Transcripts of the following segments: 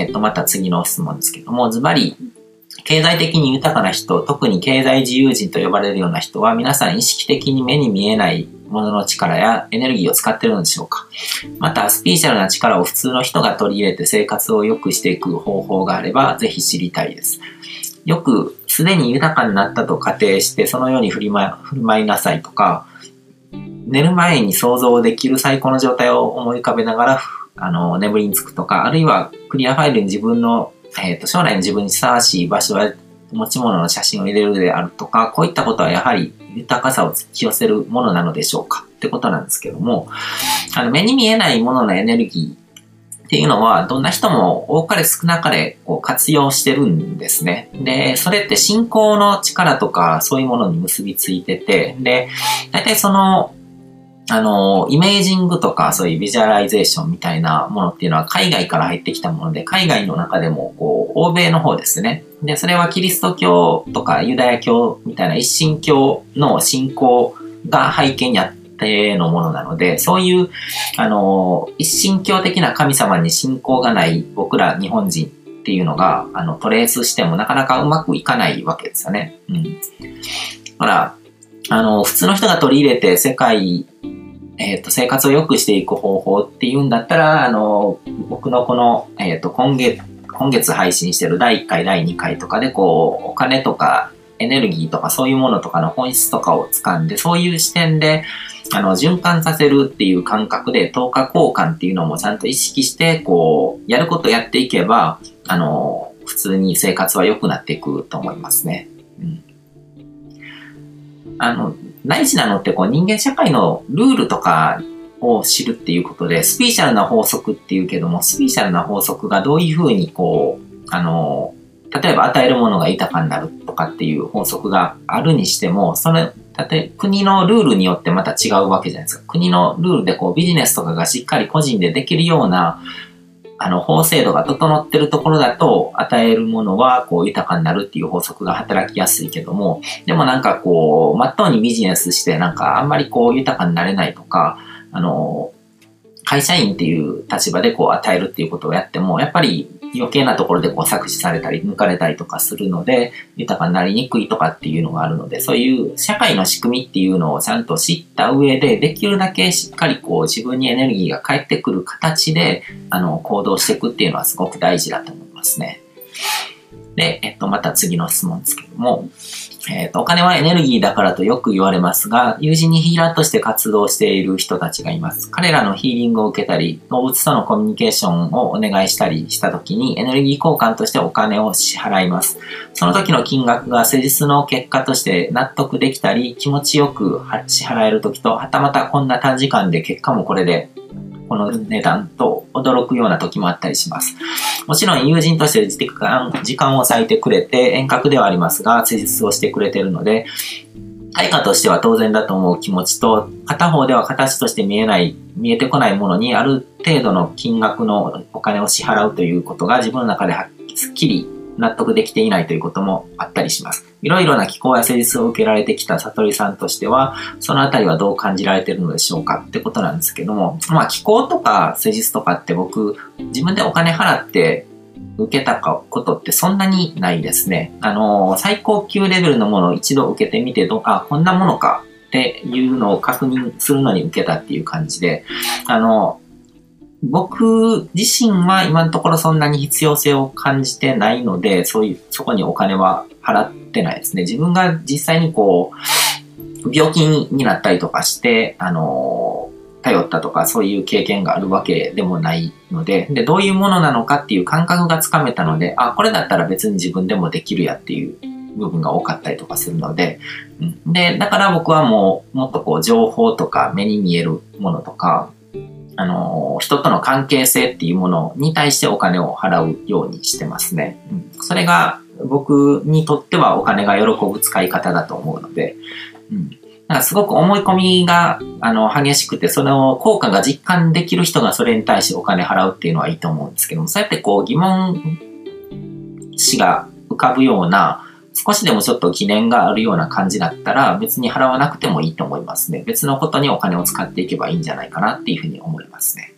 えっ、と、また次の質問ですけども、ズバリ、経済的に豊かな人、特に経済自由人と呼ばれるような人は、皆さん意識的に目に見えないものの力やエネルギーを使ってるのでしょうかまた、スピーチャルな力を普通の人が取り入れて生活を良くしていく方法があれば、ぜひ知りたいです。よく、すでに豊かになったと仮定して、そのように振り,、ま、振る舞いなさいとか、寝る前に想像できる最高の状態を思い浮かべながら、あの、眠りにつくとか、あるいはクリアファイルに自分のえっ、ー、と、将来の自分にふさわしい場所や持ち物の写真を入れるであるとか、こういったことはやはり豊かさを引き寄せるものなのでしょうか？ってことなんですけども、あの、目に見えないもののエネルギーっていうのは、どんな人も多かれ少なかれこう活用してるんですね。で、それって信仰の力とかそういうものに結びついてて、で、大体そのあの、イメージングとかそういうビジュアライゼーションみたいなものっていうのは海外から入ってきたもので、海外の中でも、こう、欧米の方ですね。で、それはキリスト教とかユダヤ教みたいな一神教の信仰が背景にあってのものなので、そういう、あの、一神教的な神様に信仰がない僕ら日本人っていうのが、あの、トレースしてもなかなかうまくいかないわけですよね。うん。ほら、あの、普通の人が取り入れて世界えっ、ー、と、生活を良くしていく方法っていうんだったら、あの、僕のこの、えっ、ー、と、今月、今月配信してる第1回、第2回とかで、こう、お金とかエネルギーとかそういうものとかの本質とかを掴んで、そういう視点で、あの、循環させるっていう感覚で、10日交換っていうのもちゃんと意識して、こう、やることやっていけば、あの、普通に生活は良くなっていくと思いますね。うん。あの、大事なのってこう人間社会のルールとかを知るっていうことで、スピーシャルな法則っていうけども、スピーシャルな法則がどういうふうにこう、あの、例えば与えるものが豊かになるとかっていう法則があるにしても、それ、例え国のルールによってまた違うわけじゃないですか。国のルールでこうビジネスとかがしっかり個人でできるようなあの、法制度が整ってるところだと、与えるものは、こう、豊かになるっていう法則が働きやすいけども、でもなんかこう、まっとうにビジネスして、なんかあんまりこう、豊かになれないとか、あの、会社員っていう立場でこう、与えるっていうことをやっても、やっぱり余計なところでこう搾取されたり抜かれたりとかするので、豊かになりにくいとかっていうのがあるので、そういう社会の仕組みっていうのをちゃんと知った上で、できるだけしっかりこう自分にエネルギーが返ってくる形で、あの、行動していくっていうのはすごく大事だと思いますね。で、えっと、また次の質問ですけども、えっ、ー、と、お金はエネルギーだからとよく言われますが、友人にヒーラーとして活動している人たちがいます。彼らのヒーリングを受けたり、動物とのコミュニケーションをお願いしたりした時に、エネルギー交換としてお金を支払います。その時の金額が施術の結果として納得できたり、気持ちよく支払える時と、はたまたこんな短時間で結果もこれでこの値段と驚くような時もあったりします。もちろん友人として時間時間を割いてくれて遠隔ではありますが、施術をしてくれてるので、対価としては当然だと思う気持ちと、片方では形として見えない、見えてこないものにある程度の金額のお金を支払うということが自分の中ではっきり納得できていないということもあったりします。いろいろな気候や施術を受けられてきた悟りさんとしては、そのあたりはどう感じられているのでしょうかってことなんですけども、まあ気候とか施術とかって僕、自分でお金払って受けたことってそんなにないですね。あの、最高級レベルのものを一度受けてみてど、あ、こんなものかっていうのを確認するのに受けたっていう感じで、あの、僕自身は今のところそんなに必要性を感じてないので、そういう、そこにお金は払ってないですね。自分が実際にこう、病気になったりとかして、あの、頼ったとかそういう経験があるわけでもないので、で、どういうものなのかっていう感覚がつかめたので、あ、これだったら別に自分でもできるやっていう部分が多かったりとかするので、うん、で、だから僕はもう、もっとこう、情報とか目に見えるものとか、あの、人との関係性っていうものに対してお金を払うようにしてますね。うん、それが僕にとってはお金が喜ぶ使い方だと思うので、うん。なんかすごく思い込みがあの激しくて、その効果が実感できる人がそれに対してお金払うっていうのはいいと思うんですけども、そうやってこう疑問視が浮かぶような少しでもちょっと疑念があるような感じだったら別に払わなくてもいいと思いますね。別のことにお金を使っていけばいいんじゃないかなっていうふうに思いますね。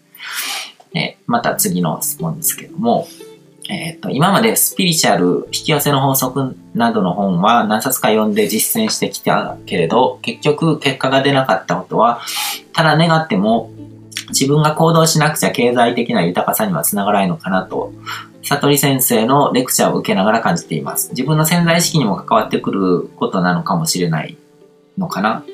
でまた次の質問ですけども、えっ、と、今までスピリチュアル、引き寄せの法則などの本は何冊か読んで実践してきたけれど、結局結果が出なかったことは、ただ願っても自分が行動しなくちゃ経済的な豊かさにはつながらないのかなと、悟り先生のレクチャーを受けながら感じています。自分の潜在意識にも関わってくることなのかもしれないのかな。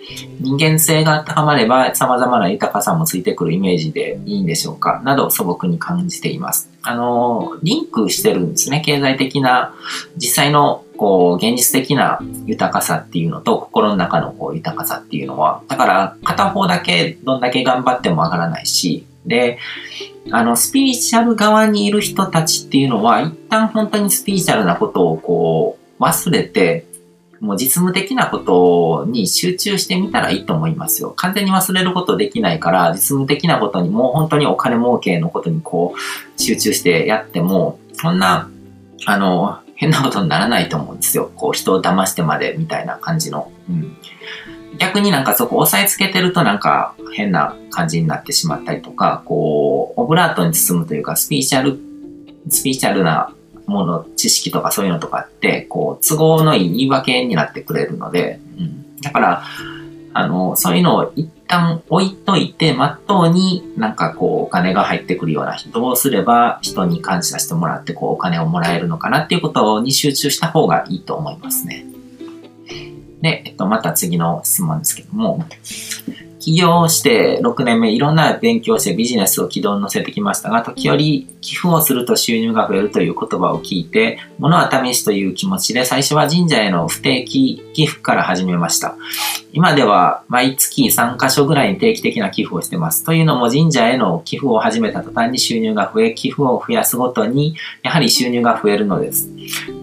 人間性が高まれば様々な豊かさもついてくるイメージでいいんでしょうかなど素朴に感じています。あの、リンクしてるんですね。経済的な、実際のこう、現実的な豊かさっていうのと、心の中のこう豊かさっていうのは、だから片方だけどんだけ頑張っても上がらないし、で、あの、スピリチュアル側にいる人たちっていうのは、一旦本当にスピリチュアルなことをこう、忘れて、もう実務的なことに集中してみたらいいと思いますよ。完全に忘れることできないから、実務的なことにもう本当にお金儲けのことにこう集中してやっても、そんな、あの、変なことにならないと思うんですよ。こう人を騙してまでみたいな感じの。うん。逆になんかそこ押さえつけてるとなんか変な感じになってしまったりとか、こう、オブラートに包むというか、スピーチャル、スピーチャルなもの、知識とかそういうのとかって、こう、都合のいい言い訳になってくれるので、うん。だから、あの、そういうのを一旦置いといて、まっとうになんかこう、お金が入ってくるような人をすれば、人に感謝してもらって、こう、お金をもらえるのかなっていうことに集中した方がいいと思いますね。で、えっと、また次の質問ですけども、起業して6年目、いろんな勉強してビジネスを軌道に乗せてきましたが、時折寄付をすると収入が増えるという言葉を聞いて、物は試しという気持ちで最初は神社への不定期寄付から始めました。今では毎月3カ所ぐらいに定期的な寄付をしてます。というのも神社への寄付を始めた途端に収入が増え、寄付を増やすごとにやはり収入が増えるのです。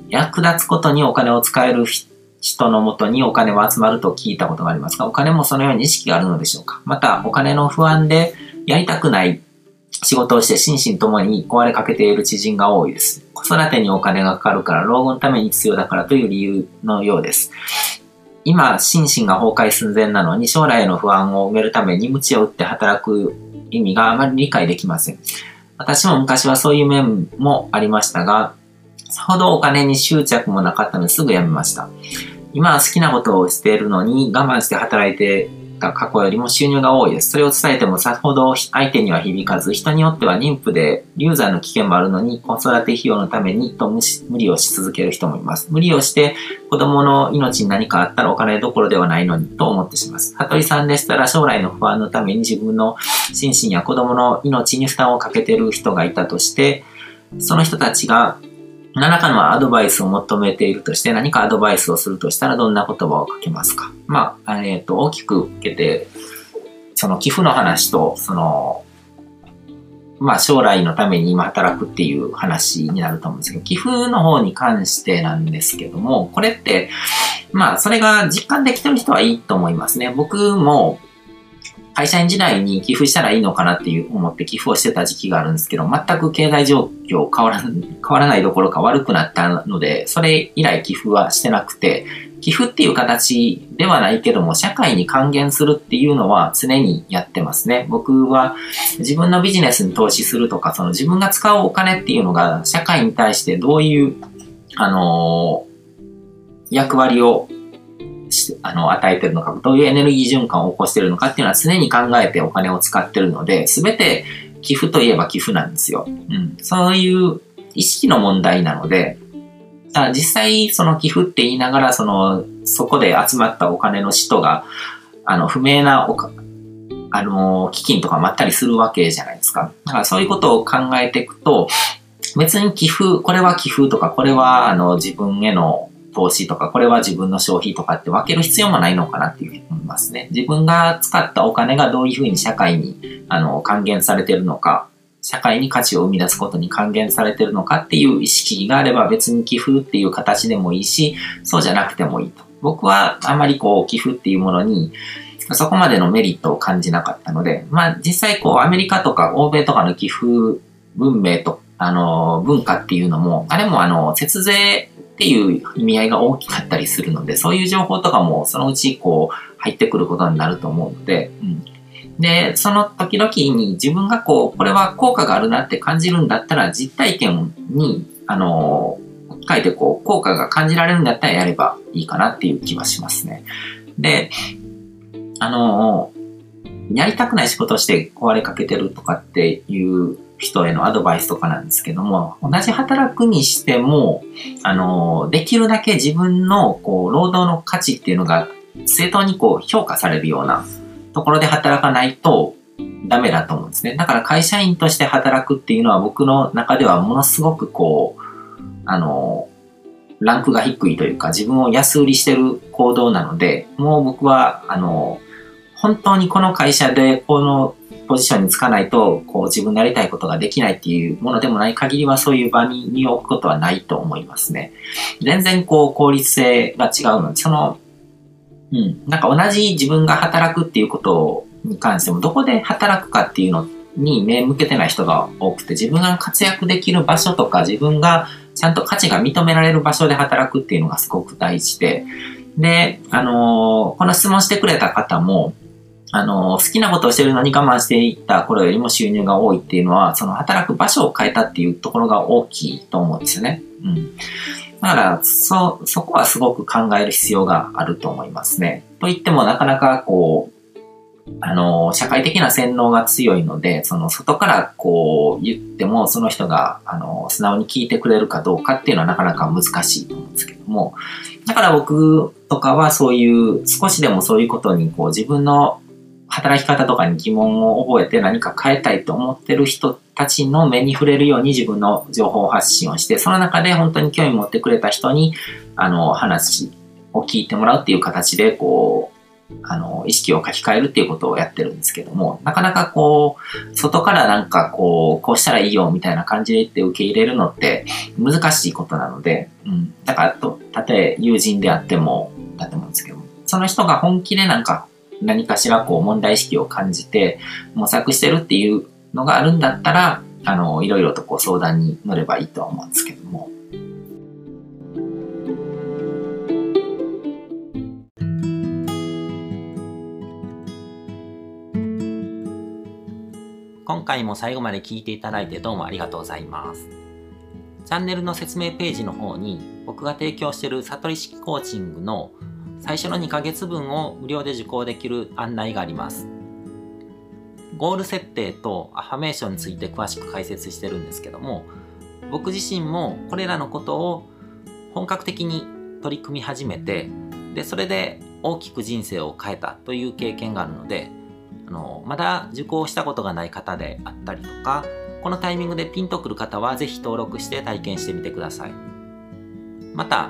役立つことにお金を使える人人のもとにお金は集まると聞いたことがありますが、お金もそのように意識があるのでしょうか？また、お金の不安でやりたくない仕事をして心身ともに壊れかけている知人が多いです。子育てにお金がかかるから老後のために必要だからという理由のようです。今、心身が崩壊寸前なのに将来への不安を埋めるために鞭を打って働く意味があまり理解できません。私も昔はそういう面もありましたが、さほどお金に執着もなかったのですぐ辞めました。今は好きなことをしているのに我慢して働いてた過去よりも収入が多いです。それを伝えてもさほど相手には響かず、人によっては妊婦で流産の危険もあるのに子育て費用のためにと無理をし続ける人もいます。無理をして子供の命に何かあったらお金どころではないのにと思ってします。羽鳥さんでしたら将来の不安のために自分の心身や子供の命に負担をかけている人がいたとして、その人たちが何らかのアドバイスを求めているとして何かアドバイスをするとしたらどんな言葉をかけますか？まあ、えっ、ー、と、大きく受けて、その寄付の話と、その、まあ将来のために今働くっていう話になると思うんですけど、寄付の方に関してなんですけども、これって、まあそれが実感できてる人はいいと思いますね。僕も会社員時代に寄付したらいいのかなっていう思って寄付をしてた時期があるんですけど、全く経済状況変わら 変わらないどころか悪くなったので、それ以来寄付はしてなくて、寄付っていう形ではないけども、社会に還元するっていうのは常にやってますね。僕は自分のビジネスに投資するとか、その自分が使うお金っていうのが社会に対してどういう、あのー、役割をあの、与えてるのか、どういうエネルギー循環を起こしてるのかっていうのは常に考えてお金を使ってるので、すべて寄付といえば寄付なんですよ。うん。そういう意識の問題なので、だ実際その寄付って言いながら、その、そこで集まったお金の人が、あの、不明なおか、あの、基金とかまったりするわけじゃないですか。だからそういうことを考えていくと、別に寄付、これは寄付とか、これはあの自分への投資とか、これは自分の消費とかって分ける必要もないのかなっていうふうに思いますね。自分が使ったお金がどういうふうに社会に、あの、還元されてるのか、社会に価値を生み出すことに還元されてるのかっていう意識があれば別に寄付っていう形でもいいし、そうじゃなくてもいいと。僕はあまりこう寄付っていうものにそこまでのメリットを感じなかったので、まあ実際こうアメリカとか欧米とかの寄付文明と、あの、文化っていうのも、あれもあの、節税っていう意味合いが大きかったりするので、そういう情報とかもそのうちこう入ってくることになると思うので、うん。で、その時々に自分がこう、これは効果があるなって感じるんだったら実体験にあの、書いてこう、効果が感じられるんだったらやればいいかなっていう気はしますね。で、あの、やりたくない仕事して壊れかけてるとかっていう人へのアドバイスとかなんですけども、同じ働くにしても、あの、できるだけ自分の、こう、労働の価値っていうのが正当にこう、評価されるようなところで働かないとダメだと思うんですね。だから会社員として働くっていうのは僕の中ではものすごくこう、あの、ランクが低いというか自分を安売りしてる行動なので、もう僕は、あの、本当にこの会社でこのポジションにつかないと、こう自分のやりたいことができないっていうものでもない限りはそういう場に身を置くことはないと思いますね。全然こう効率性が違うので、その、うん、なんか同じ自分が働くっていうことに関しても、どこで働くかっていうのに目向けてない人が多くて、自分が活躍できる場所とか、自分がちゃんと価値が認められる場所で働くっていうのがすごく大事で、で、あのー、この質問してくれた方も、あの、好きなことをしてるのに我慢していった頃よりも収入が多いっていうのは、その働く場所を変えたっていうところが大きいと思うんですよね。うん。だから、そ、そこはすごく考える必要があると思いますね。と言ってもなかなかこう、あの、社会的な洗脳が強いので、その外からこう言っても、その人が、あの、素直に聞いてくれるかどうかっていうのはなかなか難しいと思うんですけども、だから僕とかはそういう、少しでもそういうことにこう自分の働き方とかに疑問を覚えて何か変えたいと思ってる人たちの目に触れるように自分の情報発信をして、その中で本当に興味持ってくれた人に、あの、話を聞いてもらうっていう形で、こう、あの、意識を書き換えるっていうことをやってるんですけども、なかなかこう、外からなんかこう、こうしたらいいよみたいな感じで言って受け入れるのって難しいことなので、うん。だからと、たとえ友人であっても、だと思うんですけども、その人が本気でなんか何かしらこう問題意識を感じて模索してるっていうのがあるんだったら、あの、いろいろとこう相談に乗ればいいとは思うんですけども、今回も最後まで聞いていただいてどうもありがとうございます。チャンネルの説明ページの方に僕が提供している悟り式コーチングの最初の2ヶ月分を無料で受講できる案内があります。ゴール設定とアファメーションについて詳しく解説してるんですけども、僕自身もこれらのことを本格的に取り組み始めて、で、それで大きく人生を変えたという経験があるので、あの、まだ受講したことがない方であったりとか、このタイミングでピンとくる方はぜひ登録して体験してみてください。また、